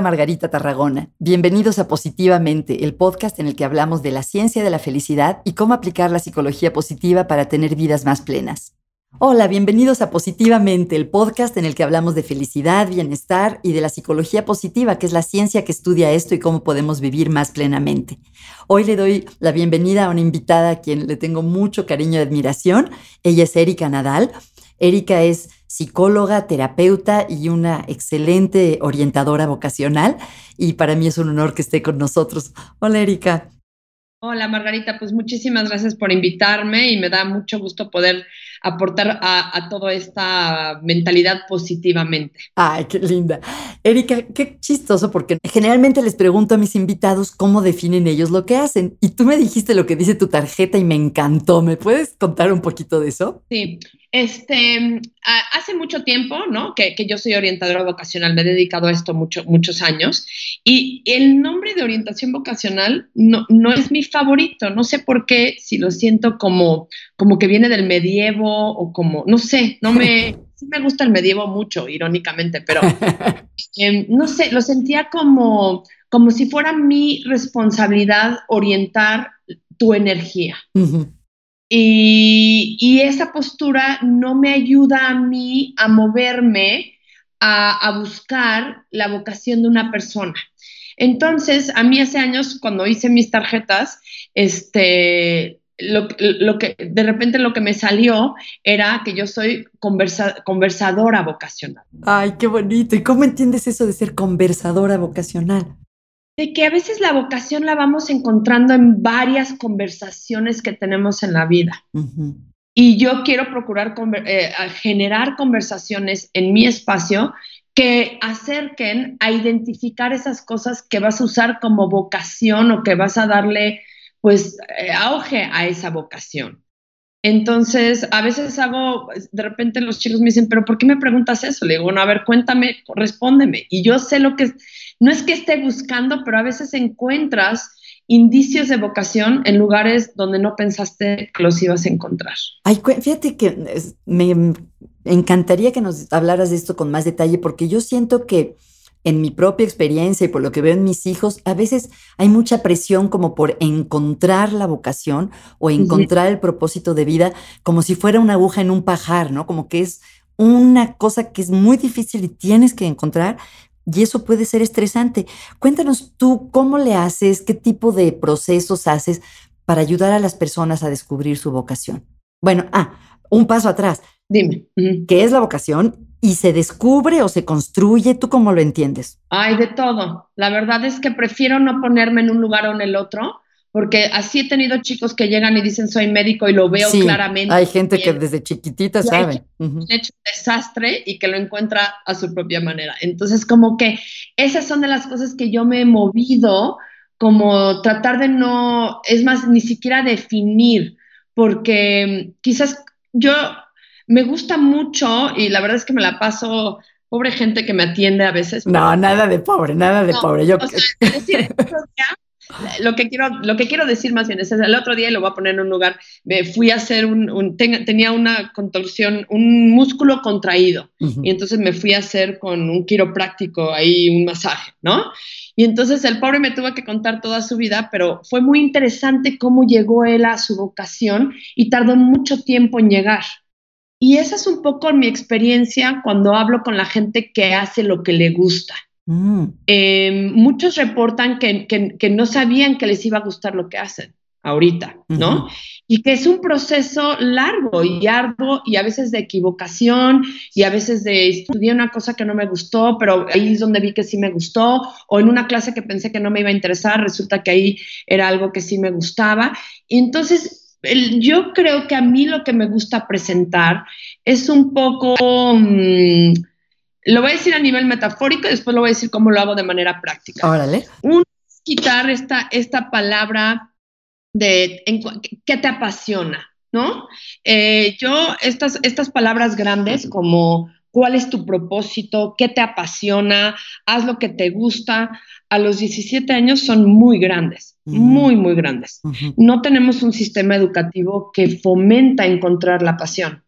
Margarita Tarragona. Bienvenidos a Positivamente, el podcast en el que hablamos de la ciencia de la felicidad y cómo aplicar la psicología positiva para tener vidas más plenas. Hola, bienvenidos a Positivamente, el podcast en el que hablamos de felicidad, bienestar y de la psicología positiva, que es la ciencia que estudia esto y cómo podemos vivir más plenamente. Hoy le doy la bienvenida a una invitada a quien le tengo mucho cariño y admiración. Ella es Erika Nadal. Erika es psicóloga, terapeuta y una excelente orientadora vocacional. Y para mí es un honor que esté con nosotros. Hola, Erika. Hola, Margarita. Pues muchísimas gracias por invitarme y me da mucho gusto poder aportar a, toda esta mentalidad positivamente. Ay, qué linda. Erika, qué chistoso, porque generalmente les pregunto a mis invitados cómo definen ellos lo que hacen. Y tú me dijiste lo que dice tu tarjeta y me encantó. ¿Me puedes contar un poquito de eso? Sí. Este, hace mucho tiempo, ¿no? Que, yo soy orientadora vocacional, me he dedicado a esto mucho, muchos años, y el nombre de orientación vocacional no, no es mi favorito, no sé por qué, si lo siento como, como que viene del medievo o como, no sé, no me, sí me gusta el medievo mucho, irónicamente, pero em, no sé, lo sentía como, como si fuera mi responsabilidad orientar tu energía. Y, esa postura no me ayuda a mí a moverme, a, buscar la vocación de una persona. Entonces, a mí hace años, cuando hice mis tarjetas, este, lo, que de repente lo que me salió era que yo soy conversadora vocacional. Ay, qué bonito. ¿Y cómo entiendes eso de ser conversadora vocacional? De que a veces la vocación la vamos encontrando en varias conversaciones que tenemos en la vida. Y yo quiero procurar eh, generar conversaciones en mi espacio que acerquen a identificar esas cosas que vas a usar como vocación o que vas a darle pues eh, auge a esa vocación. Entonces, a veces hago, de repente los chicos me dicen, pero ¿por qué me preguntas eso? Le digo, bueno, a ver, cuéntame, respóndeme. Y yo sé lo que, no es que esté buscando, pero a veces encuentras indicios de vocación en lugares donde no pensaste que los ibas a encontrar. Ay, fíjate que me encantaría que nos hablaras de esto con más detalle, porque yo siento que en mi propia experiencia y por lo que veo en mis hijos, a veces hay mucha presión como por encontrar la vocación o encontrar el propósito de vida como si fuera una aguja en un pajar, ¿no? Como que es una cosa que es muy difícil y tienes que encontrar y eso puede ser estresante. Cuéntanos tú cómo le haces, qué tipo de procesos haces para ayudar a las personas a descubrir su vocación. Bueno, ah, un paso atrás. Dime. ¿Qué es la vocación y se descubre o se construye? ¿Tú cómo lo entiendes? Hay de todo. La verdad es que prefiero no ponerme en un lugar o en el otro, porque así he tenido chicos que llegan y dicen soy médico y lo veo claramente. Hay gente que desde chiquitita sabe. Han hecho un desastre y que lo encuentra a su propia manera. Entonces, como que esas son de las cosas que yo me he movido, como tratar de no, es más, ni siquiera definir, porque quizás yo me gusta mucho y la verdad es que me la paso, pobre gente que me atiende a veces. No, nada de pobre, nada de pobre. Yo... lo que quiero lo que quiero decir más bien es el otro día y lo voy a poner en un lugar me fui a hacer un, tenía una contorsión un músculo contraído. Y entonces me fui a hacer con un quiropráctico ahí un masaje no y entonces el pobre me tuvo que contar toda su vida pero fue muy interesante cómo llegó él a su vocación y tardó mucho tiempo en llegar. Y esa es un poco mi experiencia cuando hablo con la gente que hace lo que le gusta. Mm. Em, muchos reportan que, no sabían que les iba a gustar lo que hacen ahorita, ¿no? Y que es un proceso largo y arduo y a veces de equivocación y a veces de estudiar una cosa que no me gustó, pero ahí es donde vi que sí me gustó, o en una clase que pensé que no me iba a interesar, resulta que ahí era algo que sí me gustaba. Y entonces yo creo que a mí lo que me gusta presentar es un poco, mm, lo voy a decir a nivel metafórico y después lo voy a decir cómo lo hago de manera práctica. Órale. Un, quitar esta, esta palabra de qué te apasiona, ¿no? Eh, yo, estas, estas palabras grandes como cuál es tu propósito, qué te apasiona, haz lo que te gusta, a los 17 años son muy grandes, muy, muy grandes. No tenemos un sistema educativo que fomenta encontrar la pasión.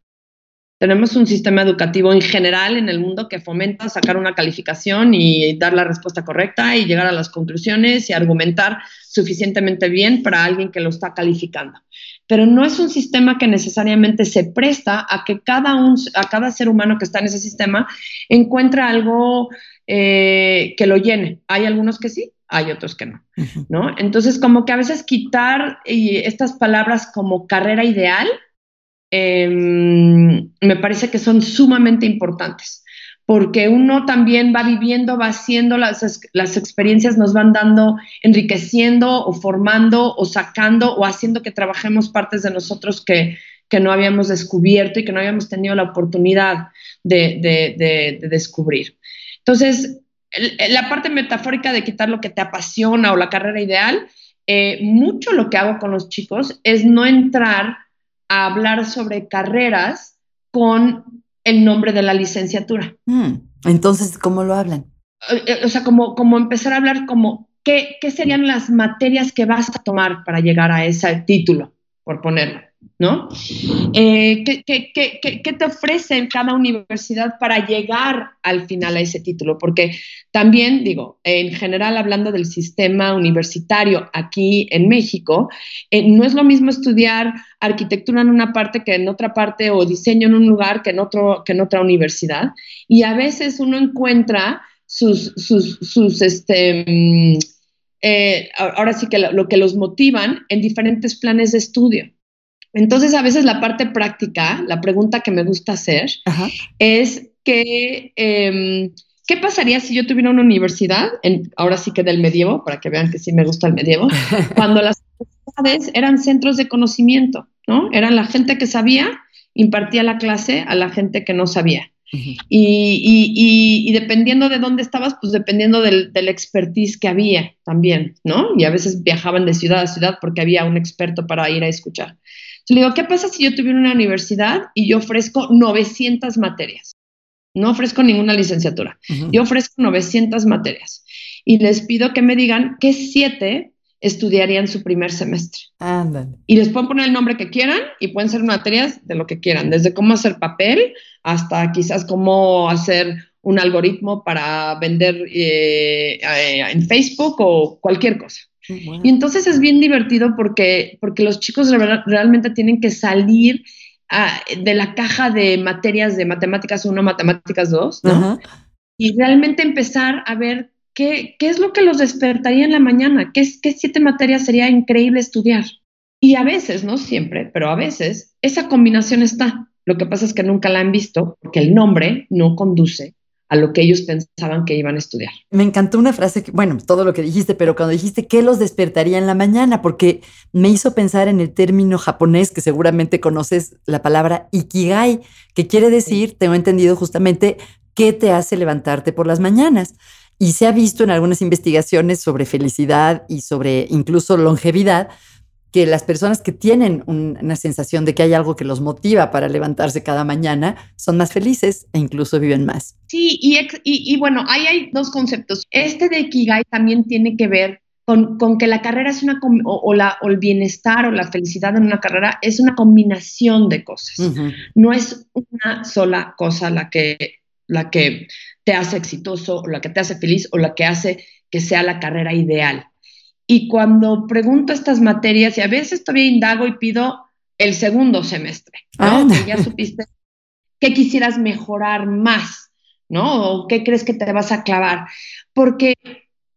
Tenemos un sistema educativo en general en el mundo que fomenta sacar una calificación y dar la respuesta correcta y llegar a las conclusiones y argumentar suficientemente bien para alguien que lo está calificando. Pero no es un sistema que necesariamente se presta a que cada, un, a cada ser humano que está en ese sistema encuentre algo eh, que lo llene. Hay algunos que sí, hay otros que no, ¿no? Entonces, como que a veces quitar estas palabras como carrera ideal, Em, me parece que son sumamente importantes, porque uno también va viviendo, va haciendo, las, las experiencias nos van dando, enriqueciendo o formando o sacando o haciendo que trabajemos partes de nosotros que, que no habíamos descubierto y que no habíamos tenido la oportunidad de, descubrir. Entonces, la parte metafórica de quitar lo que te apasiona o la carrera ideal, eh, mucho lo que hago con los chicos es no entrar a hablar sobre carreras con el nombre de la licenciatura. Mm, entonces, ¿cómo lo hablan? Eh, eh, o sea, como, como empezar a hablar como ¿qué, qué serían las materias que vas a tomar para llegar a ese título, por ponerlo. ¿No? Eh, ¿qué, te ofrece cada universidad para llegar al final a ese título? Porque también, digo, en general hablando del sistema universitario aquí en México, eh, no es lo mismo estudiar arquitectura en una parte que en otra parte o diseño en un lugar que en, otro, que en otra universidad. Y a veces uno encuentra sus, sus, este... Mm, eh, ahora sí que lo que los motivan en diferentes planes de estudio. Entonces, a veces la parte práctica, la pregunta que me gusta hacer es que, em, ¿qué pasaría si yo tuviera una universidad, en, ahora sí que del medievo, para que vean que sí me gusta el medievo, cuando las universidades eran centros de conocimiento, ¿no? Eran la gente que sabía, impartía la clase a la gente que no sabía. y, dependiendo de dónde estabas, pues dependiendo del, del, expertise que había también, ¿no? Y a veces viajaban de ciudad a ciudad porque había un experto para ir a escuchar. Le digo, ¿qué pasa si yo tuviera una universidad y yo ofrezco 900 materias? No ofrezco ninguna licenciatura. Yo ofrezco 900 materias. Y les pido que me digan qué siete estudiarían su primer semestre. Y les pueden poner el nombre que quieran y pueden ser materias de lo que quieran, desde cómo hacer papel hasta quizás cómo hacer un algoritmo para vender eh, eh, en Facebook o cualquier cosa. Y entonces es bien divertido porque, porque los chicos realmente tienen que salir ah, de la caja de materias de matemáticas 1, matemáticas 2, ¿no? Y realmente empezar a ver qué, qué, es lo que los despertaría en la mañana, qué, qué siete materias sería increíble estudiar. Y a veces, no siempre, pero a veces, esa combinación está. Lo que pasa es que nunca la han visto porque el nombre no conduce a lo que ellos pensaban que iban a estudiar. Me encantó una frase, que, bueno, todo lo que dijiste, pero cuando dijiste que los despertaría en la mañana, porque me hizo pensar en el término japonés que seguramente conoces, la palabra ikigai, que quiere decir, tengo entendido justamente, qué te hace levantarte por las mañanas. Y se ha visto en algunas investigaciones sobre felicidad y sobre incluso longevidad, que las personas que tienen una sensación de que hay algo que los motiva para levantarse cada mañana son más felices e incluso viven más. Sí, y, y, bueno, ahí hay dos conceptos. Este de Kigai también tiene que ver con, con que la carrera es una, o, la, o, el bienestar o la felicidad en una carrera es una combinación de cosas. No es una sola cosa la que, la que te hace exitoso o la que te hace feliz o la que hace que sea la carrera ideal y cuando pregunto estas materias, y a veces todavía indago y pido el segundo semestre, ¿no? Que ya supiste qué quisieras mejorar más, ¿no? O qué crees que te vas a clavar. Porque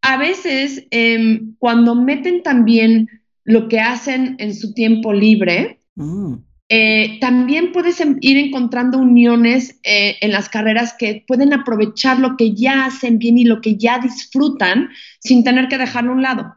a veces em, cuando meten también lo que hacen en su tiempo libre, mm. eh, también puedes em, ir encontrando uniones eh, en las carreras que pueden aprovechar lo que ya hacen bien y lo que ya disfrutan sin tener que dejarlo a un lado.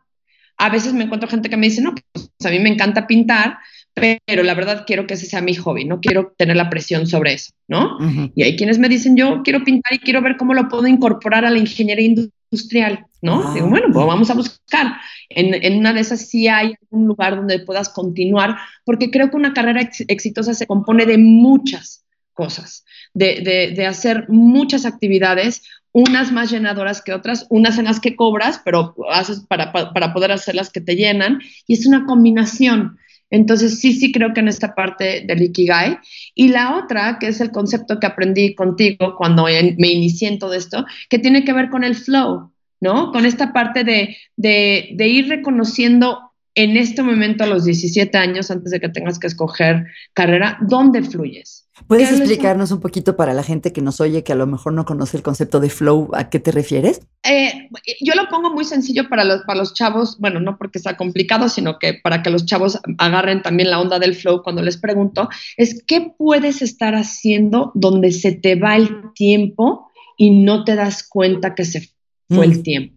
A veces me encuentro gente que me dice, no, pues a mí me encanta pintar, pero la verdad quiero que ese sea mi hobby, no quiero tener la presión sobre eso, ¿no? Y hay quienes me dicen, yo quiero pintar y quiero ver cómo lo puedo incorporar a la ingeniería industrial, ¿no? Digo, bueno, pues vamos a buscar. En, una de esas sí hay un lugar donde puedas continuar, porque creo que una carrera exitosa se compone de muchas cosas, de, de hacer muchas actividades, unas más llenadoras que otras, unas en las que cobras, pero haces para, poder hacer las que te llenan, y es una combinación. Entonces, sí, sí creo que en esta parte del Ikigai. Y la otra, que es el concepto que aprendí contigo cuando me inicié en todo esto, que tiene que ver con el flow, ¿no? Con esta parte de, de, de ir reconociendo en este momento a los 17 años, antes de que tengas que escoger carrera, ¿dónde fluyes? ¿Puedes explicarnos un poquito para la gente que nos oye, que a lo mejor no conoce el concepto de flow, a qué te refieres? Eh, yo lo pongo muy sencillo para los, para los chavos, bueno, no porque sea complicado, sino que para que los chavos agarren también la onda del flow cuando les pregunto, es qué puedes estar haciendo donde se te va el tiempo y no te das cuenta que se fue el mm, tiempo,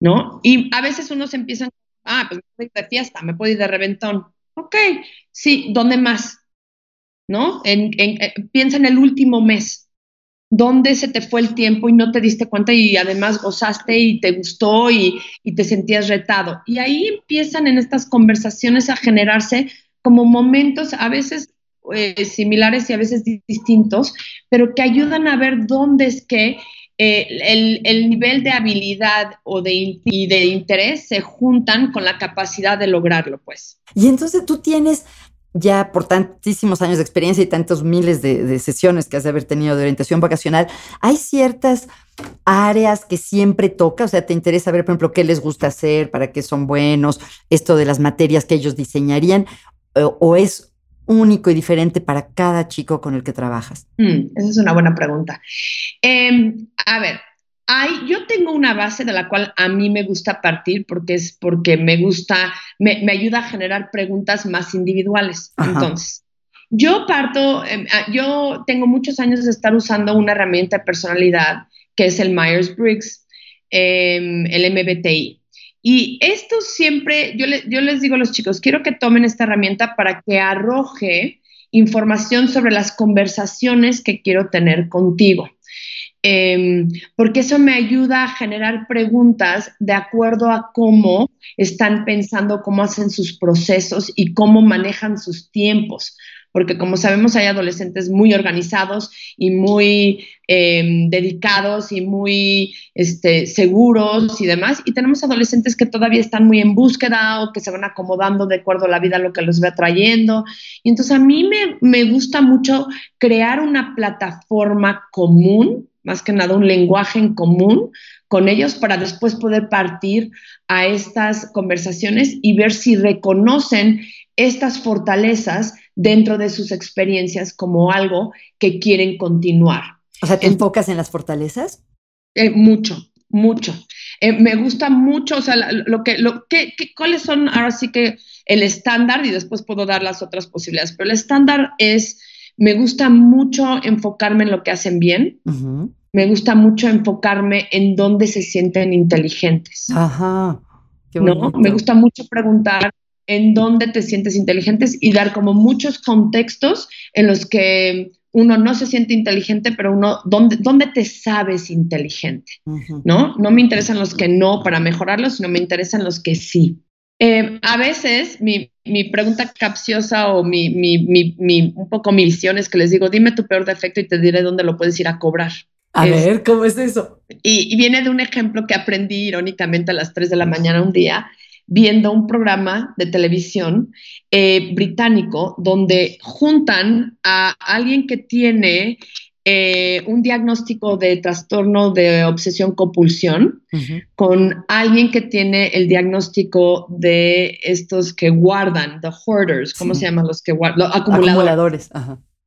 ¿no? Y a veces uno se empieza, ah, pues me puedo ir de fiesta, me puedo ir de reventón. Ok, sí, ¿dónde más? ¿No? En, eh, piensa en el último mes, dónde se te fue el tiempo y no te diste cuenta y además gozaste y te gustó y, te sentías retado. Y ahí empiezan en estas conversaciones a generarse como momentos a veces eh, similares y a veces distintos, pero que ayudan a ver dónde es que eh, el, nivel de habilidad o de, y de interés se juntan con la capacidad de lograrlo, pues. Y entonces tú tienes ya por tantísimos años de experiencia y tantos miles de, sesiones que has de haber tenido de orientación vocacional, hay ciertas áreas que siempre toca, o sea, te interesa ver, por ejemplo, qué les gusta hacer, para qué son buenos, esto de las materias que ellos diseñarían, o, es único y diferente para cada chico con el que trabajas? Mm, esa es una buena pregunta. Em, a ver, yo tengo una base de la cual a mí me gusta partir porque es porque me gusta, me, ayuda a generar preguntas más individuales. Entonces, yo parto, ah, yo tengo muchos años de estar usando una herramienta de personalidad que es el Myers-Briggs, em, el MBTI. Y esto siempre, yo, yo les digo a los chicos, quiero que tomen esta herramienta para que arroje información sobre las conversaciones que quiero tener contigo. Em, porque eso me ayuda a generar preguntas de acuerdo a cómo están pensando, cómo hacen sus procesos y cómo manejan sus tiempos. Porque como sabemos hay adolescentes muy organizados y muy em, dedicados y muy este, seguros y demás. Y tenemos adolescentes que todavía están muy en búsqueda o que se van acomodando de acuerdo a la vida, lo que los ve trayendo. Y entonces a mí me, me gusta mucho crear una plataforma común más que nada un lenguaje en común con ellos para después poder partir a estas conversaciones y ver si reconocen estas fortalezas dentro de sus experiencias como algo que quieren continuar. O sea, ¿te enfocas en las fortalezas? Eh, mucho, mucho. Eh, me gusta mucho, o sea, lo que, lo, que, ¿cuáles son ahora sí que el estándar? Y después puedo dar las otras posibilidades, pero el estándar es me gusta mucho enfocarme en lo que hacen bien. Me gusta mucho enfocarme en dónde se sienten inteligentes. Ajá. ¿no? Me gusta mucho preguntar en dónde te sientes inteligentes y dar como muchos contextos en los que uno no se siente inteligente, pero uno, ¿dónde, dónde te sabes inteligente? ¿No? No me interesan los que no para mejorarlos, sino me interesan los que sí. Eh, a veces mi, pregunta capciosa o mi, un poco mi visión es que les digo, dime tu peor defecto y te diré dónde lo puedes ir a cobrar. A ver, ¿cómo es eso? Y, viene de un ejemplo que aprendí irónicamente a las 3 de la mañana un día, viendo un programa de televisión eh, británico donde juntan a alguien que tiene eh, un diagnóstico de trastorno de obsesión compulsión con alguien que tiene el diagnóstico de estos que guardan, the hoarders, ¿cómo se llaman los que guardan? acumuladores.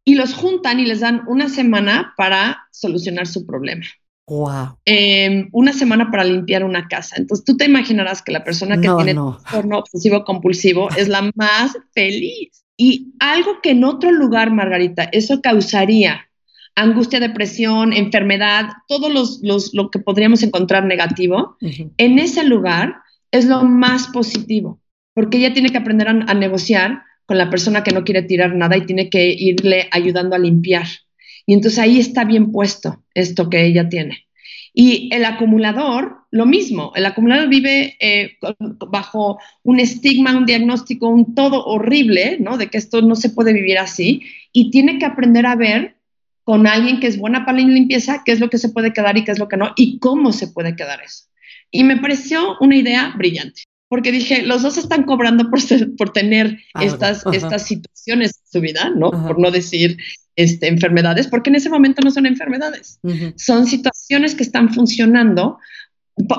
Y los juntan y les dan una semana para solucionar su problema. Wow. Em, una semana para limpiar una casa. Entonces tú te imaginarás que la persona que tiene trastorno obsesivo compulsivo es la más feliz. Y algo que en otro lugar, Margarita, eso causaría angustia, depresión, enfermedad, todo los, lo que podríamos encontrar negativo, en ese lugar es lo más positivo, porque ella tiene que aprender a, negociar con la persona que no quiere tirar nada y tiene que irle ayudando a limpiar. Y entonces ahí está bien puesto esto que ella tiene. Y el acumulador, lo mismo, el acumulador vive eh, bajo un estigma, un diagnóstico, un todo horrible, ¿no? De que esto no se puede vivir así y tiene que aprender a ver con alguien que es buena para la limpieza, qué es lo que se puede quedar y qué es lo que no, y cómo se puede quedar eso. Y me pareció una idea brillante, porque dije, los dos están cobrando por, por tener estas, estas situaciones en su vida, ¿no? Por no decir este, enfermedades, porque en ese momento no son enfermedades, son situaciones que están funcionando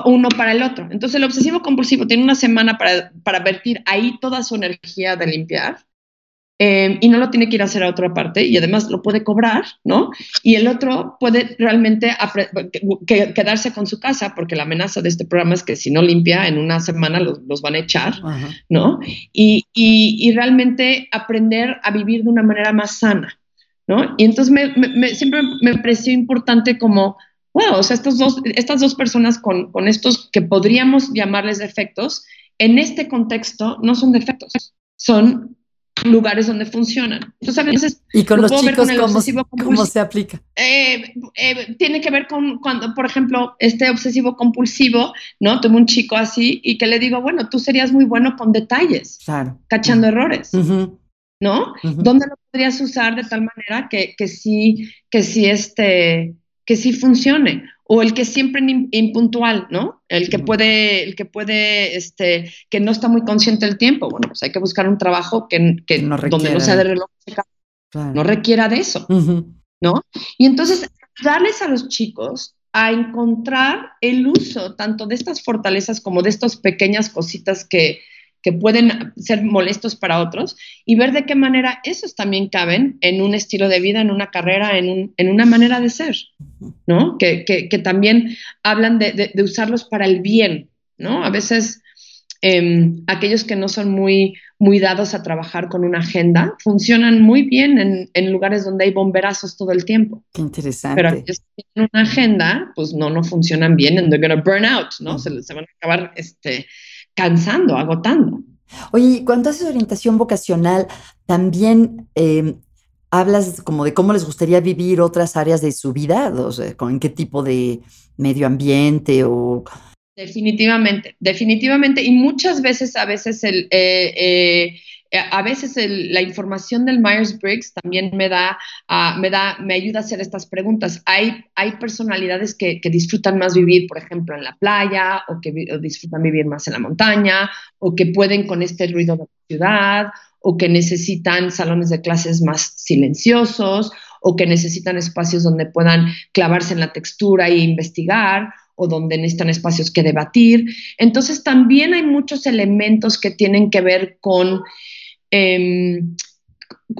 uno para el otro. Entonces el obsesivo compulsivo tiene una semana para, para vertir ahí toda su energía de limpiar Em, y no lo tiene que ir a hacer a otra parte y además lo puede cobrar, ¿no? Y el otro puede realmente quedarse con su casa porque la amenaza de este programa es que si no limpia en una semana los, van a echar, ¿no? Y, y, realmente aprender a vivir de una manera más sana, ¿no? Y entonces me, siempre me pareció importante como, wow, o sea, estos dos, estas dos personas con, con estos que podríamos llamarles defectos, en este contexto no son defectos, son lugares donde funcionan. Entonces, a veces ¿Y con los chicos ¿cómo, se aplica? Eh, eh, tiene que ver con cuando, por ejemplo, este obsesivo compulsivo, ¿no? Tuve un chico así y que le digo, bueno, tú serías muy bueno con detalles, claro. cachando errores, ¿no? ¿Dónde lo podrías usar de tal manera que, que sí, que sí, este, que sí funcione? O el que es siempre impuntual, ¿no? El que puede, el que puede, este, que no está muy consciente del tiempo. Bueno, pues hay que buscar un trabajo que, que no donde no sea de reloj, no requiera de eso, ¿no? Y entonces, darles a los chicos a encontrar el uso tanto de estas fortalezas como de estas pequeñas cositas que, que pueden ser molestos para otros y ver de qué manera esos también caben en un estilo de vida, en una carrera, en, un, en una manera de ser, ¿no? Que, que, que también hablan de, de, usarlos para el bien, ¿no? A veces em, aquellos que no son muy, muy dados a trabajar con una agenda funcionan muy bien en, en, lugares donde hay bomberazos todo el tiempo. Qué interesante. Pero aquellos que tienen una agenda, pues no, no funcionan bien and they're to burn out, ¿no? se, se, van a acabar este, cansando, agotando. Oye, cuando haces orientación vocacional, también em, hablas como de cómo les gustaría vivir otras áreas de su vida, o sea, en qué tipo de medio ambiente o... Definitivamente, definitivamente. Y muchas veces, a veces el... Eh, eh, a veces la información del Myers-Briggs también me da, ah, me da, me ayuda a hacer estas preguntas. Hay, hay personalidades que, disfrutan más vivir, por ejemplo, en la playa, o que disfrutan vivir más en la montaña, o que pueden con este ruido de la ciudad, o que necesitan salones de clases más silenciosos, o que necesitan espacios donde puedan clavarse en la textura e investigar, o donde necesitan espacios que debatir. Entonces, también hay muchos elementos que tienen que ver con Em,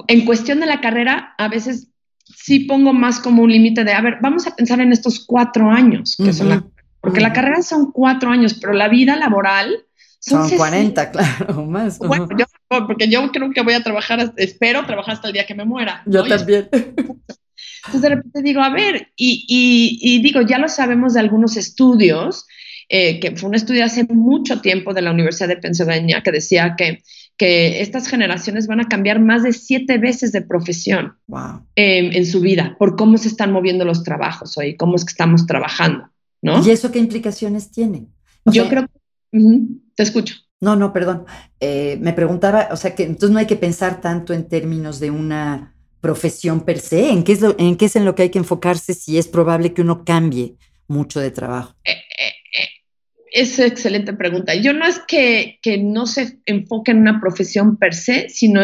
en cuestión de la carrera, a veces sí pongo más como un límite de, a ver, vamos a pensar en estos cuatro años, que son porque la carrera son cuatro años, pero la vida laboral son, 40, claro, más. Bueno, yo, porque yo creo que voy a trabajar, espero trabajar hasta el día que me muera. Yo también. Entonces de repente digo, a ver, y, y, digo, ya lo sabemos de algunos estudios, eh, que fue un estudio hace mucho tiempo de la Universidad de Pennsylvania que decía que que estas generaciones van a cambiar más de siete veces de profesión em, en su vida por cómo se están moviendo los trabajos hoy, cómo es que estamos trabajando, ¿no? ¿Y eso qué implicaciones tiene? Yo creo que... te escucho. No, no, perdón. Eh, me preguntaba, o sea, que entonces no hay que pensar tanto en términos de una profesión per se, ¿en qué es, en, qué es en lo que hay que enfocarse si es probable que uno cambie mucho de trabajo? Eh, eh, es excelente pregunta. Yo no es que, no se enfoque en una profesión per se, sino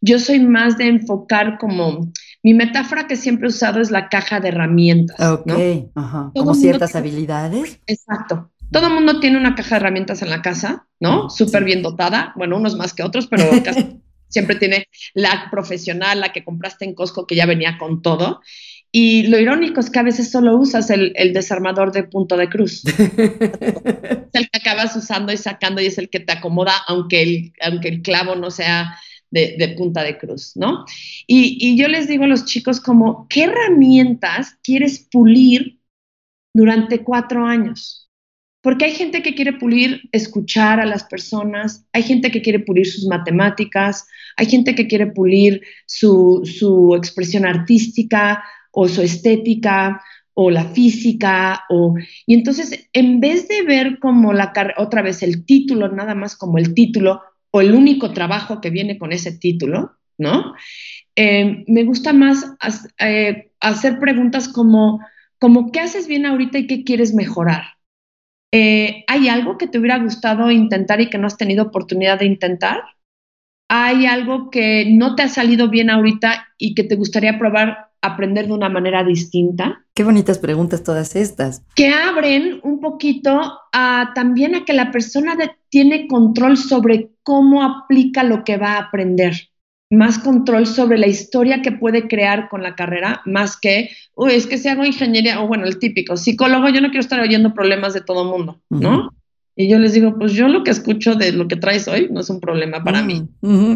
yo soy más de enfocar como, mi metáfora que siempre he usado es la caja de herramientas. Ok, ajá. Como ciertas habilidades. Exacto. Todo el mundo tiene una caja de herramientas en la casa, ¿no? Súper bien dotada. Bueno, unos más que otros, pero siempre tiene la profesional, la que compraste en Costco, que ya venía con todo. Y lo irónico es que a veces solo usas el, desarmador de punto de cruz. es el que acabas usando y sacando y es el que te acomoda, aunque el, aunque el clavo no sea de, punta de cruz, ¿no? Y, y, yo les digo a los chicos como, ¿qué herramientas quieres pulir durante cuatro años? Porque hay gente que quiere pulir escuchar a las personas, hay gente que quiere pulir sus matemáticas, hay gente que quiere pulir su, su expresión artística, o su estética o la física o y entonces en vez de ver como la otra vez el título nada más como el título o el único trabajo que viene con ese título no eh, me gusta más eh, hacer preguntas como como qué haces bien ahorita y qué quieres mejorar Eh, ¿Hay algo que te hubiera gustado intentar y que no has tenido oportunidad de intentar? ¿Hay algo que no te ha salido bien ahorita y que te gustaría probar aprender de una manera distinta? Qué bonitas preguntas todas estas. Que abren un poquito a, también a que la persona tiene control sobre cómo aplica lo que va a aprender más control sobre la historia que puede crear con la carrera, más que, uy, es que si hago ingeniería, o bueno, el típico, psicólogo, yo no quiero estar oyendo problemas de todo mundo, ¿no? Y yo les digo, pues yo lo que escucho de lo que traes hoy no es un problema para mí.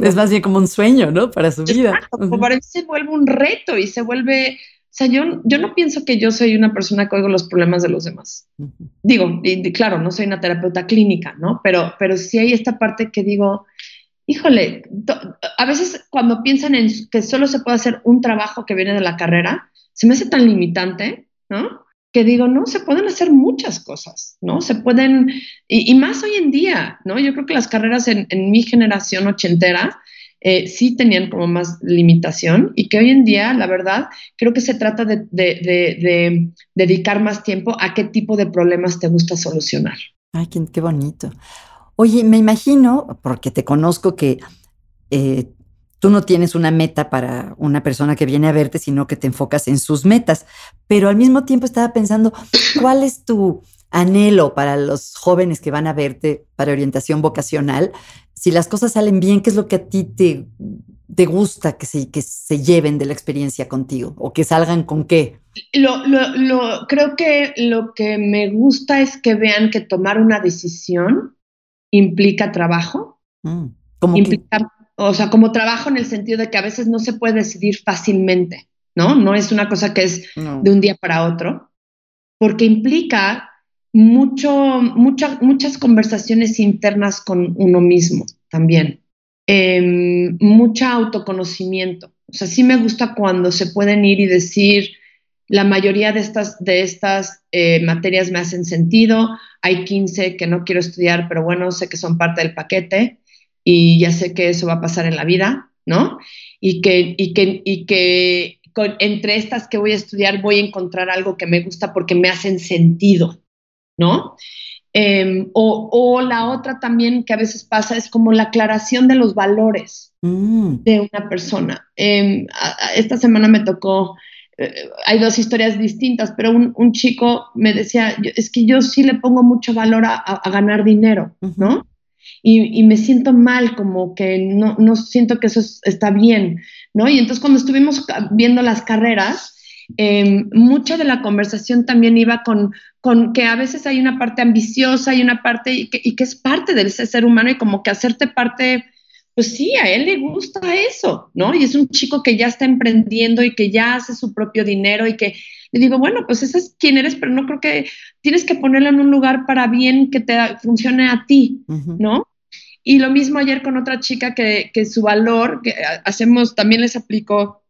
Es más bien como un sueño, ¿no? Para su vida. Exacto, para mí se vuelve un reto y se vuelve, o sea, yo, yo no pienso que yo soy una persona que oigo los problemas de los demás. Digo, y, claro, no soy una terapeuta clínica, ¿no? Pero, pero sí hay esta parte que digo, híjole, a veces cuando piensan en que solo se puede hacer un trabajo que viene de la carrera, se me hace tan limitante, ¿no? Que digo, no, se pueden hacer muchas cosas, ¿no? Se pueden, y, más hoy en día, ¿no? Yo creo que las carreras en, mi generación ochentera eh, sí tenían como más limitación y que hoy en día, la verdad, creo que se trata de, de dedicar más tiempo a qué tipo de problemas te gusta solucionar. Ay, qué, qué bonito. Oye, me imagino, porque te conozco, que eh, tú no tienes una meta para una persona que viene a verte, sino que te enfocas en sus metas. Pero al mismo tiempo estaba pensando, ¿cuál es tu anhelo para los jóvenes que van a verte para orientación vocacional? Si las cosas salen bien, ¿qué es lo que a ti te, te gusta que se, que se lleven de la experiencia contigo? ¿O que salgan con qué? Lo, lo, creo que lo que me gusta es que vean que tomar una decisión implica trabajo. Mm, implica, o sea, como trabajo en el sentido de que a veces no se puede decidir fácilmente, ¿no? No es una cosa que es de un día para otro, porque implica mucho, muchas conversaciones internas con uno mismo también, eh, mucho autoconocimiento. O sea, sí me gusta cuando se pueden ir y decir, la mayoría de estas, de estas eh, materias me hacen sentido. Hay 15 que no quiero estudiar, pero bueno, sé que son parte del paquete y ya sé que eso va a pasar en la vida, ¿no? Y que, y que, y que entre estas que voy a estudiar voy a encontrar algo que me gusta porque me hacen sentido, ¿no? Em, o, la otra también que a veces pasa es como la aclaración de los valores mm. de una persona. Em, esta semana me tocó eh, hay dos historias distintas, pero un, chico me decía, es que yo sí le pongo mucho valor a, ganar dinero, ¿no? Y, me siento mal, como que no, no, siento que eso está bien, ¿no? Y entonces cuando estuvimos viendo las carreras, em, mucha de la conversación también iba con, con que a veces hay una parte ambiciosa y una parte, y que, y que es parte del ser humano y como que hacerte parte pues sí, a él le gusta eso, ¿no? Y es un chico que ya está emprendiendo y que ya hace su propio dinero y que le digo, bueno, pues ese es quien eres, pero no creo que tienes que ponerlo en un lugar para bien que te funcione a ti, ¿no? Y lo mismo ayer con otra chica que, que su valor, que hacemos, también les aplico,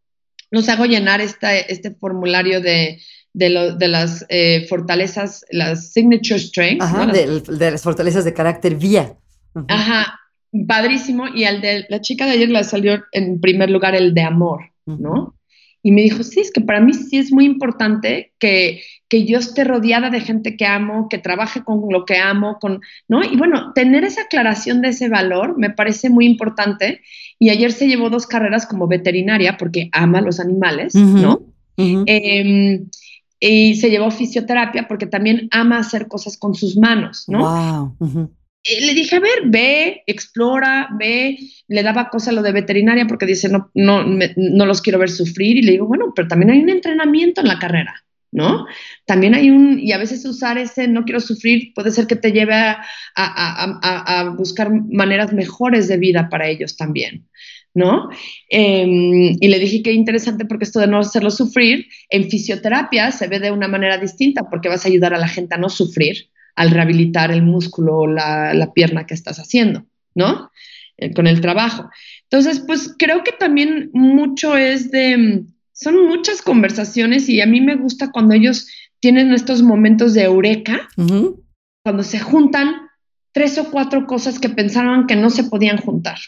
los hago llenar esta, este formulario de, de, de las eh, fortalezas, las signature strengths. Ajá, de, de, las fortalezas de carácter vía. Ajá, padrísimo, y al de la chica de ayer le salió en primer lugar el de amor, ¿no? Y me dijo, sí, es que para mí sí es muy importante que, que yo esté rodeada de gente que amo, que trabaje con lo que amo, con, ¿no? Y bueno, tener esa aclaración de ese valor me parece muy importante. Y ayer se llevó dos carreras como veterinaria porque ama los animales, ¿no? Em, y se llevó fisioterapia porque también ama hacer cosas con sus manos, ¿no? Wow. Le dije, a ver, ve, explora, ve, le daba cosa lo de veterinaria porque dice, no, no, no los quiero ver sufrir y le digo, bueno, pero también hay un entrenamiento en la carrera, ¿no? También hay un, y a veces usar ese no quiero sufrir puede ser que te lleve a, a, a, buscar maneras mejores de vida para ellos también. ¿no? Em, y le dije que interesante porque esto de no hacerlo sufrir, en fisioterapia se ve de una manera distinta porque vas a ayudar a la gente a no sufrir, al rehabilitar el músculo o la, pierna que estás haciendo, ¿no? Eh, con el trabajo. Entonces, pues creo que también mucho es de, son muchas conversaciones y a mí me gusta cuando ellos tienen estos momentos de eureka, cuando se juntan tres o cuatro cosas que pensaban que no se podían juntar.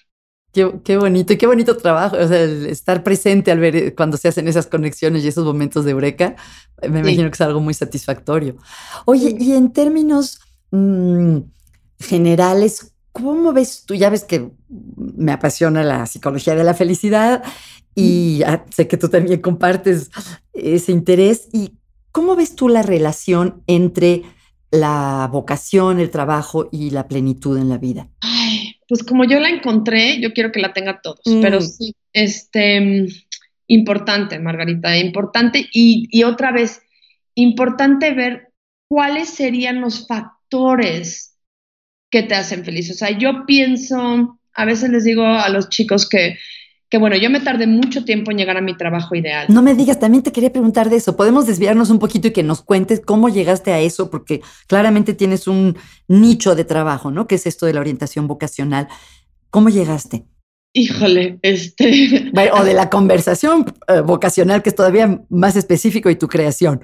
Qué, bonito y qué bonito trabajo, o sea, estar presente al ver eh, cuando se hacen esas conexiones y esos momentos de eureka, me imagino que es algo muy satisfactorio. Oye, y en términos mm, generales, ¿cómo ves tú? Ya ves que me apasiona la psicología de la felicidad y sé que tú también compartes ese interés. ¿Y cómo ves tú la relación entre la vocación, el trabajo y la plenitud en la vida? pues como yo la encontré, yo quiero que la tenga todos, pero mm. sí, este, importante, Margarita, importante y, y otra vez, importante ver cuáles serían los factores que te hacen feliz. O sea, yo pienso, a veces les digo a los chicos que que bueno, yo me tardé mucho tiempo en llegar a mi trabajo ideal. No me digas, también te quería preguntar de eso. ¿Podemos desviarnos un poquito y que nos cuentes cómo llegaste a eso? Porque claramente tienes un nicho de trabajo, ¿no? Que es esto de la orientación vocacional. ¿Cómo llegaste? Híjole, este... O de la conversación eh, vocacional, que es todavía más específico, y tu creación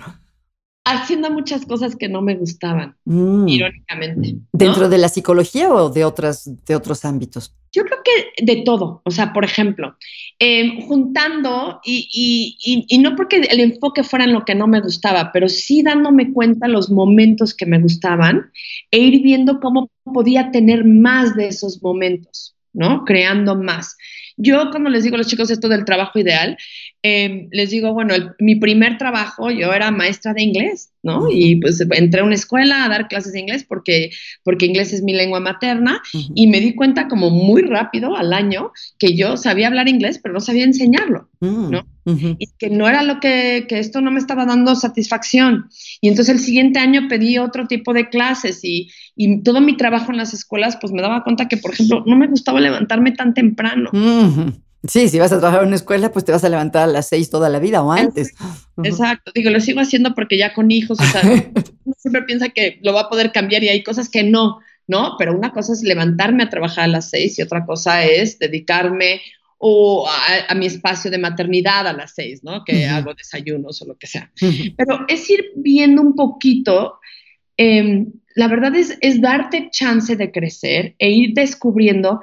haciendo muchas cosas que no me gustaban, mm. irónicamente. ¿Dentro de la psicología o de, otras, de otros ámbitos? Yo creo que de todo. O sea, por ejemplo, em, juntando y, y, no porque el enfoque fuera en lo que no me gustaba, pero sí dándome cuenta los momentos que me gustaban e ir viendo cómo podía tener más de esos momentos, ¿no? Creando más. Yo, como les digo a los chicos esto del trabajo ideal, em, les digo, bueno, mi primer trabajo, yo era maestra de inglés, ¿no? Y pues entré a una escuela a dar clases de inglés porque, porque inglés es mi lengua materna y me di cuenta como muy rápido al año que yo sabía hablar inglés, pero no sabía enseñarlo, mm, ¿no? Y que no era lo que, que esto no me estaba dando satisfacción. Y entonces el siguiente año pedí otro tipo de clases y, y todo mi trabajo en las escuelas, pues me daba cuenta que, por ejemplo, no me gustaba levantarme tan temprano. Sí, si vas a trabajar en una escuela, pues te vas a levantar a las seis toda la vida o antes. Exacto, digo, lo sigo haciendo porque ya con hijos, o sea, uno siempre piensa que lo va a poder cambiar y hay cosas que no, ¿no? Pero una cosa es levantarme a trabajar a las seis y otra cosa es dedicarme o a, mi espacio de maternidad a las seis, ¿no? Que hago desayunos o lo que sea. Pero es ir viendo un poquito, em, la verdad es, es darte chance de crecer e ir descubriendo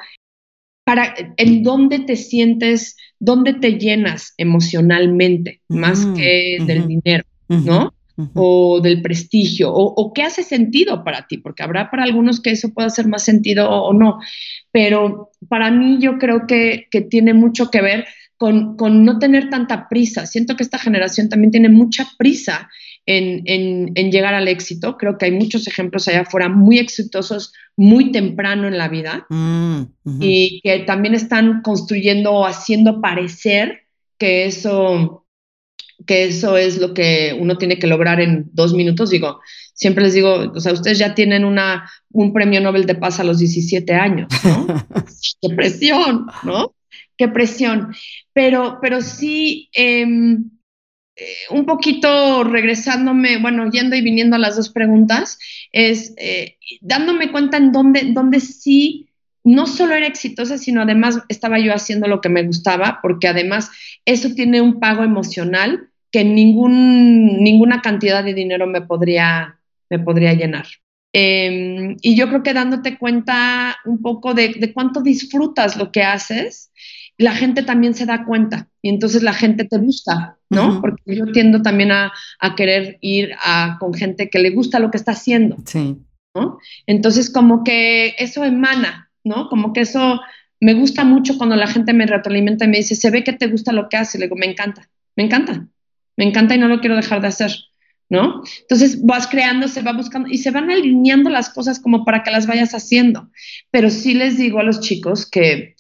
para en dónde te sientes, dónde te llenas emocionalmente, más mm, que del dinero, ¿no? o del prestigio, o, qué hace sentido para ti, porque habrá para algunos que eso pueda hacer más sentido o, no, pero para mí yo creo que, que tiene mucho que ver con, con, no tener tanta prisa. Siento que esta generación también tiene mucha prisa en, llegar al éxito. Creo que hay muchos ejemplos allá afuera muy exitosos muy temprano en la vida mm, y que también están construyendo o haciendo parecer que eso, que eso es lo que uno tiene que lograr en dos minutos. Digo, siempre les digo, o sea, ustedes ya tienen una, un premio Nobel de Paz a los 17 años, ¿no? ¡Qué presión, ¿no? ¡Qué presión! Pero, pero sí... Em, eh, un poquito regresándome, bueno, yendo y viniendo a las dos preguntas, es eh, dándome cuenta en dónde, dónde sí no solo era exitosa, sino además estaba yo haciendo lo que me gustaba, porque además eso tiene un pago emocional que ningún, ninguna cantidad de dinero me podría, me podría llenar. Em, y yo creo que dándote cuenta un poco de, de cuánto disfrutas lo que haces, la gente también se da cuenta y entonces la gente te busca, ¿no? Porque yo tiendo también a, querer ir a, con gente que le gusta lo que está haciendo. Sí. ¿no? Entonces, como que eso emana, ¿no? Como que eso me gusta mucho cuando la gente me retroalimenta y me dice, se ve que te gusta lo que haces. Le digo, me encanta, me encanta, me encanta y no lo quiero dejar de hacer, ¿no? Entonces vas creando, se va buscando y se van alineando las cosas como para que las vayas haciendo. Pero sí les digo a los chicos que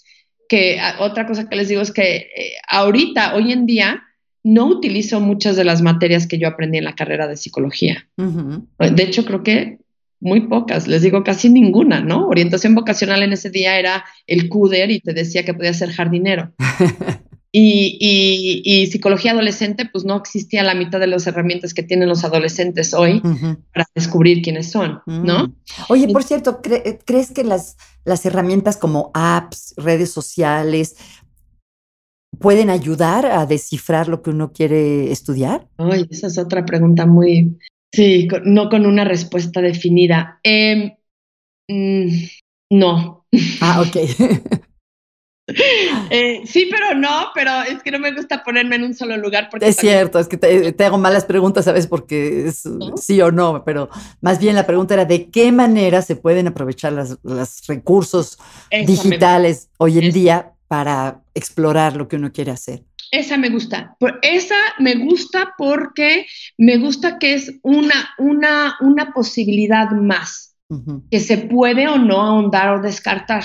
que otra cosa que les digo es que eh, ahorita, hoy en día, no utilizo muchas de las materias que yo aprendí en la carrera de psicología. De hecho, creo que muy pocas, les digo casi ninguna, ¿no? Orientación vocacional en ese día era el CUDER y te decía que podía ser jardinero. Y, psicología adolescente, pues no existía la mitad de las herramientas que tienen los adolescentes hoy para descubrir quiénes son, ¿no? Mm. Oye, por cierto, ¿crees que las, las herramientas como apps, redes sociales, pueden ayudar a descifrar lo que uno quiere estudiar? Ay, esa es otra pregunta muy, sí, no con una respuesta definida. Em, mm, no. Ah, ok. Eh, sí, pero no, pero es que no me gusta ponerme en un solo lugar. Porque es cierto, es que te, hago malas preguntas, ¿sabes? Porque es sí o no, pero más bien la pregunta era de qué manera se pueden aprovechar los recursos digitales hoy en día para explorar lo que uno quiere hacer. Esa me gusta. Por, esa me gusta porque me gusta que es una, una, una posibilidad más que se puede o no ahondar o descartar.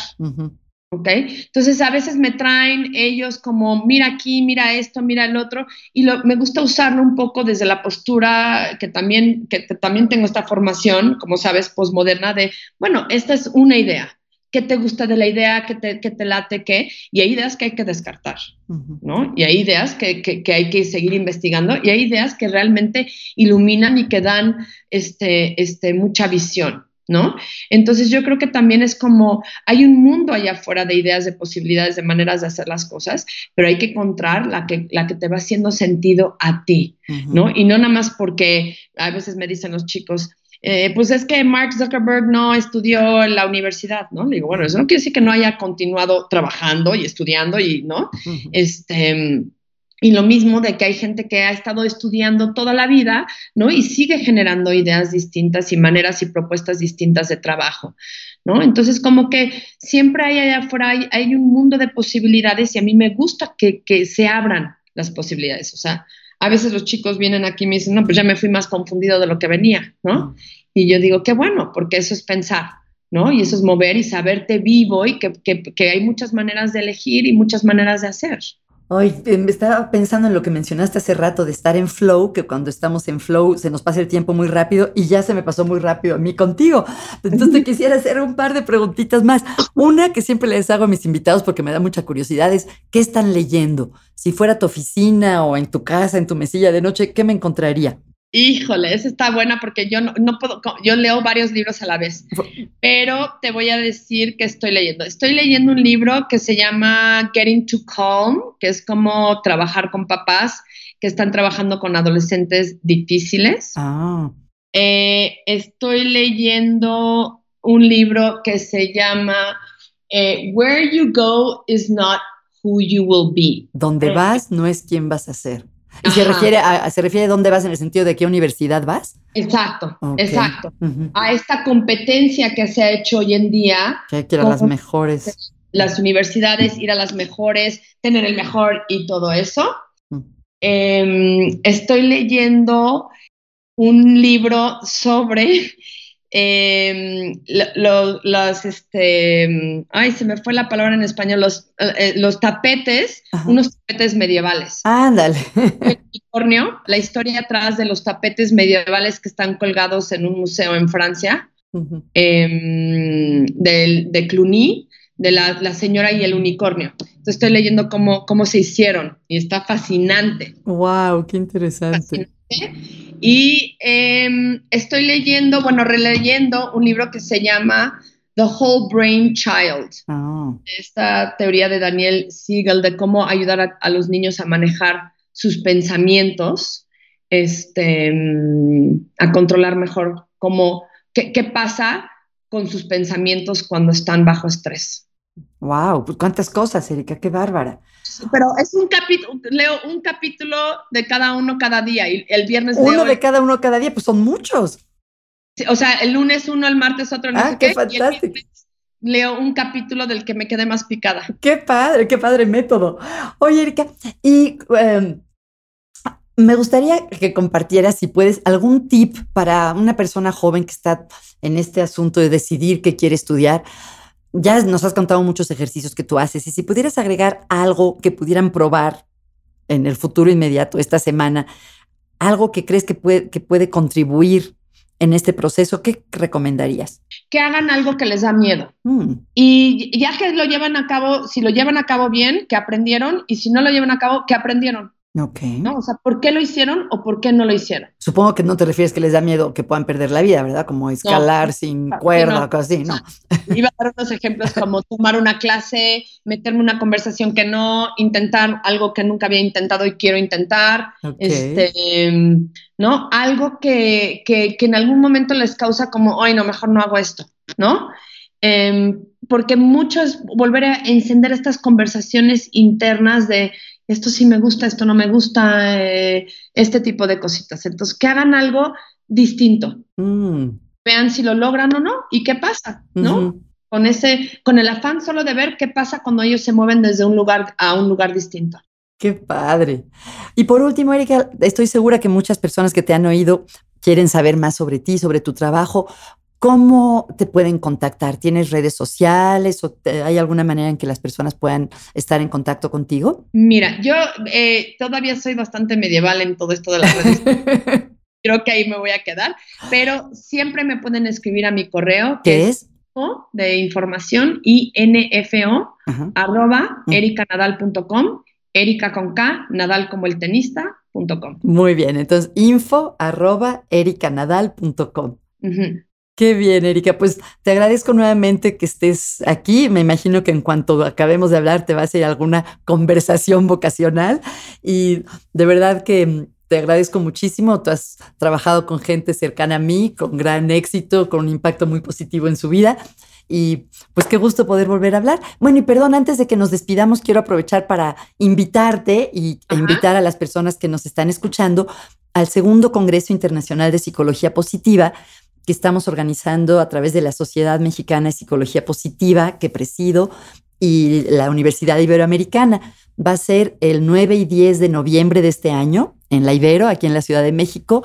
¿Ok? Entonces a veces me traen ellos como, mira aquí, mira esto, mira el otro, y me gusta usarlo un poco desde la postura que también, que también tengo esta formación, como sabes, posmoderna, de, bueno, esta es una idea. ¿Qué te gusta de la idea? ¿Qué te, te late? ¿Qué? Y hay ideas que hay que descartar, ¿no? Y hay ideas que, que, hay que seguir investigando y hay ideas que realmente iluminan y que dan este, este, mucha visión. ¿No? Entonces yo creo que también es como, hay un mundo allá afuera de ideas, de posibilidades, de maneras de hacer las cosas, pero hay que encontrar la que, la que te va haciendo sentido a ti, ¿no? Y no nada más porque a veces me dicen los chicos, eh, pues es que Mark Zuckerberg no estudió en la universidad, ¿no? digo, bueno, eso no quiere decir que no haya continuado trabajando y estudiando y, ¿no? Este y lo mismo de que hay gente que ha estado estudiando toda la vida, ¿no? Y sigue generando ideas distintas y maneras y propuestas distintas de trabajo, ¿no? Entonces, como que siempre hay allá afuera, hay, un mundo de posibilidades y a mí me gusta que, se abran las posibilidades. O sea, a veces los chicos vienen aquí y me dicen, no, pues ya me fui más confundido de lo que venía, ¿no? Y yo digo, qué bueno, porque eso es pensar, ¿no? Y eso es mover y saberte vivo y que, que hay muchas maneras de elegir y muchas maneras de hacer. Hoy em, estaba pensando en lo que mencionaste hace rato de estar en flow, que cuando estamos en flow se nos pasa el tiempo muy rápido y ya se me pasó muy rápido a mí contigo. Entonces te quisiera hacer un par de preguntitas más. Una que siempre les hago a mis invitados porque me da mucha curiosidad es, ¿qué están leyendo? Si fuera tu oficina o en tu casa, en tu mesilla de noche, ¿qué me encontraría? Híjole, esa está buena porque yo no, puedo, yo leo varios libros a la vez, pero te voy a decir que estoy leyendo. Estoy leyendo un libro que se llama Getting to Calm, que es como trabajar con papás que están trabajando con adolescentes difíciles. Ah. Eh, estoy leyendo un libro que se llama eh, Where You Go is Not Who You Will Be. Donde eh, vas no es quién vas a ser. ¿Y se refiere, a, se refiere a dónde vas en el sentido de qué universidad vas? Exacto, exacto. A esta competencia que se ha hecho hoy en día. Que hay que ir a las mejores. Las universidades, ir a las mejores, tener el mejor y todo eso. Em, estoy leyendo un libro sobre eh, los, este, ay, se me fue la palabra en español, los, eh, los tapetes, unos tapetes medievales. Ándale. El unicornio, la historia atrás de los tapetes medievales que están colgados en un museo en Francia, em, de Cluny, de la, la, señora y el unicornio. Entonces estoy leyendo cómo, cómo se hicieron y está fascinante. ¡Wow! ¡Qué interesante! Y em, estoy leyendo, bueno, releyendo un libro que se llama The Whole Brain Child. Ah. Esta teoría de Daniel Siegel de cómo ayudar a, los niños a manejar sus pensamientos, este, em, a controlar mejor cómo, qué, qué pasa con sus pensamientos cuando están bajo estrés. Wow, pues cuántas cosas, Erika, qué bárbara. Pero es un capítulo, leo un capítulo de cada uno cada día y el viernes uno de cada uno cada día, pues son muchos. o sea, el lunes uno, el martes otro, no ah, sé qué, fantástico. leo un capítulo del que me quedé más picada. Qué padre, qué padre método. Oye, Erika, y em, me gustaría que compartieras, si puedes, algún tip para una persona joven que está en este asunto de decidir qué quiere estudiar ya nos has contado muchos ejercicios que tú haces y si pudieras agregar algo que pudieran probar en el futuro inmediato, esta semana, algo que crees que puede, que puede contribuir en este proceso, ¿qué recomendarías? Que hagan algo que les da miedo. Mm. Y ya que lo llevan a cabo, si lo llevan a cabo bien, que aprendieron, y si no lo llevan a cabo, que aprendieron. Ok. ¿No? O sea, ¿por qué lo hicieron o por qué no lo hicieron? Supongo que no te refieres que les da miedo que puedan perder la vida, ¿verdad? Como escalar sin cuerda o cosas así, ¿no? Iba a dar unos ejemplos como tomar una clase, meterme en una conversación que no, intentar algo que nunca había intentado y quiero intentar, este, ¿no? Algo que, que, que, en algún momento les causa como, ay, no, mejor no hago esto, ¿no? Em, porque mucho es volver a encender estas conversaciones internas de esto sí me gusta, esto no me gusta, eh, este tipo de cositas. Entonces, que hagan algo distinto. Mm. Vean si lo logran o no y qué pasa, ¿no? Con ese, con el afán solo de ver qué pasa cuando ellos se mueven desde un lugar a un lugar distinto. Qué padre. Y por último, Erika, estoy segura que muchas personas que te han oído quieren saber más sobre ti, sobre tu trabajo. ¿Cómo te pueden contactar? ¿Tienes redes sociales o hay alguna manera en que las personas puedan estar en contacto contigo? Mira, yo eh, todavía soy bastante medieval en todo esto de las redes. Creo que ahí me voy a quedar, pero siempre me pueden escribir a mi correo. ¿Qué es? De información y nfo arroba ericanadal.com, erica con K, nadal como el tenista.com. Muy bien, entonces info arroba ericanadal.com. Qué bien, Erika. Pues te agradezco nuevamente que estés aquí. Me imagino que en cuanto acabemos de hablar te va a hacer alguna conversación vocacional y de verdad que te agradezco muchísimo. Tú has trabajado con gente cercana a mí, con gran éxito, con un impacto muy positivo en su vida. Y pues qué gusto poder volver a hablar. Bueno, y perdón, antes de que nos despidamos, quiero aprovechar para invitarte y, e invitar a las personas que nos están escuchando al segundo Congreso Internacional de Psicología Positiva, que estamos organizando a través de la Sociedad Mexicana de Psicología Positiva, que presido, y la Universidad Iberoamericana. Va a ser el 9 y 10 de noviembre de este año en la Ibero, aquí en la Ciudad de México,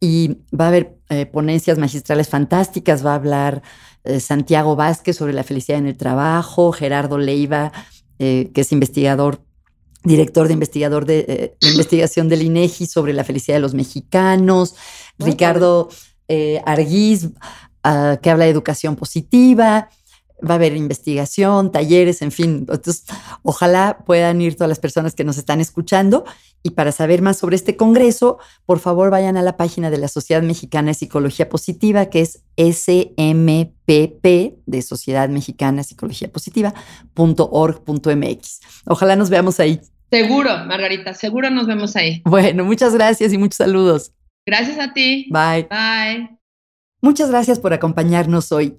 y va a haber eh, ponencias magistrales fantásticas. Va a hablar eh, Santiago Vázquez sobre la felicidad en el trabajo, Gerardo Leiva, eh, que es investigador director de investigador de, investigación del INEGI sobre la felicidad de los mexicanos, Ricardo eh, Arguiz, ah, que habla de educación positiva. Va a haber investigación, talleres, en fin. Entonces, ojalá puedan ir todas las personas que nos están escuchando. Y para saber más sobre este congreso, por favor vayan a la página de la Sociedad Mexicana de Psicología Positiva, que es smpp de Sociedad Mexicana de Psicología Positiva.org.mx. Ojalá nos veamos ahí. Seguro, Margarita, seguro nos vemos ahí. Bueno, muchas gracias y muchos saludos. Gracias a ti. Bye. Bye. Muchas gracias por acompañarnos hoy.